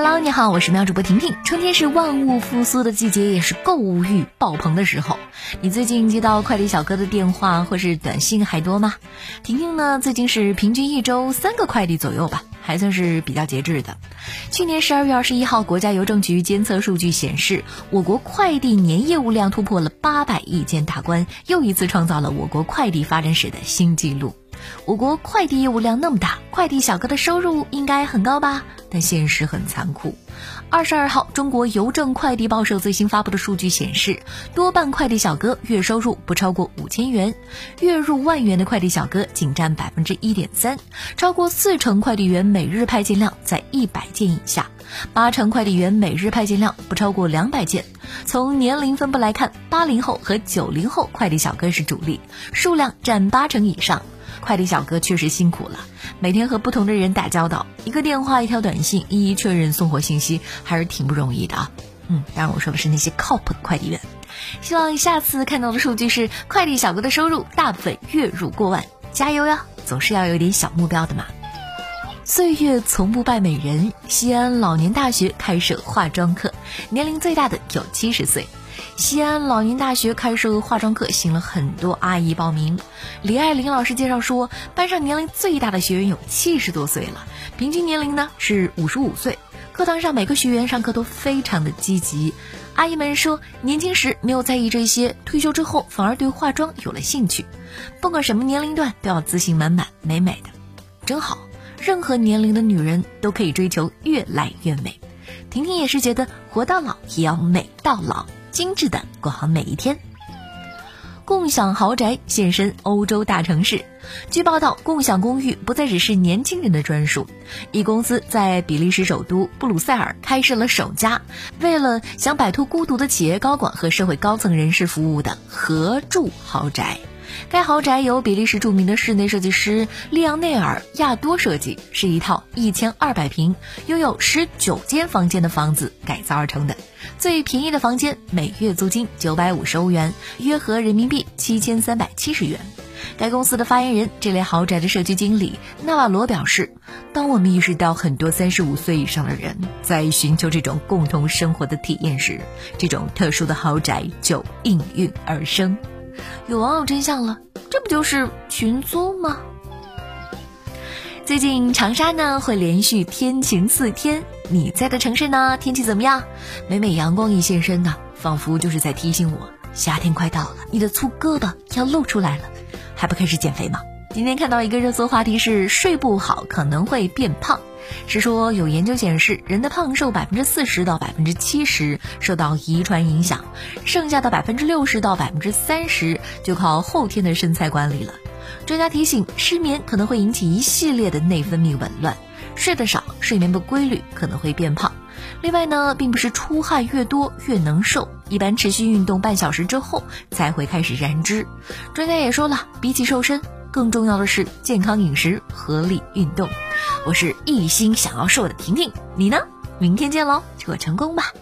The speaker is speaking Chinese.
Hello，你好，我是喵主播婷婷。春天是万物复苏的季节，也是购物欲爆棚的时候。你最近接到快递小哥的电话或是短信还多吗？婷婷呢，最近是平均一周三个快递左右吧，还算是比较节制的。去年十二月二十一号，国家邮政局监测数据显示，我国快递年业务量突破了八百亿件大关，又一次创造了我国快递发展史的新纪录。我国快递业务量那么大，快递小哥的收入应该很高吧？但现实很残酷。二十二号，中国邮政快递报社最新发布的数据显示，多半快递小哥月收入不超过五千元，月入万元的快递小哥仅占百分之一点三，超过四成快递员每日派件量在一百件以下，八成快递员每日派件量不超过两百件。从年龄分布来看，八零后和九零后快递小哥是主力，数量占八成以上。快递小哥确实辛苦了，每天和不同的人打交道，一个电话、一条短信，一一确认送货信息，还是挺不容易的啊。嗯，当然我说的是那些靠谱的快递员。希望下次看到的数据是快递小哥的收入大部分月入过万，加油呀！总是要有点小目标的嘛。岁月从不败美人，西安老年大学开设化妆课，年龄最大的有七十岁。西安老年大学开设化妆课，吸引了很多阿姨报名。李爱玲老师介绍说，班上年龄最大的学员有七十多岁了，平均年龄呢是五十五岁。课堂上每个学员上课都非常的积极。阿姨们说，年轻时没有在意这些，退休之后反而对化妆有了兴趣。不管什么年龄段，都要自信满满、美美的，真好。任何年龄的女人都可以追求越来越美。婷婷也是觉得，活到老也要美到老。精致的过好每一天。共享豪宅现身欧洲大城市。据报道，共享公寓不再只是年轻人的专属。一公司在比利时首都布鲁塞尔开设了首家为了想摆脱孤独的企业高管和社会高层人士服务的合住豪宅。该豪宅由比利时著名的室内设计师利昂内尔·亚多设计，是一套一千二百平、拥有十九间房间的房子改造而成的。最便宜的房间每月租金九百五十欧元，约合人民币七千三百七十元。该公司的发言人、这类豪宅的社区经理纳瓦罗表示：“当我们意识到很多三十五岁以上的人在寻求这种共同生活的体验时，这种特殊的豪宅就应运而生。”有网友真相了，这不就是群租吗？最近长沙呢会连续天晴四天，你在的城市呢天气怎么样？每每阳光一现身呢，仿佛就是在提醒我，夏天快到了，你的粗胳膊要露出来了，还不开始减肥吗？今天看到一个热搜话题是睡不好可能会变胖。是说有研究显示，人的胖瘦百分之四十到百分之七十受到遗传影响，剩下的百分之六十到百分之三十就靠后天的身材管理了。专家提醒，失眠可能会引起一系列的内分泌紊乱，睡得少、睡眠不规律可能会变胖。另外呢，并不是出汗越多越能瘦，一般持续运动半小时之后才会开始燃脂。专家也说了，比起瘦身。更重要的是健康饮食、合理运动。我是一心想要瘦的婷婷，你呢？明天见喽，祝我成功吧！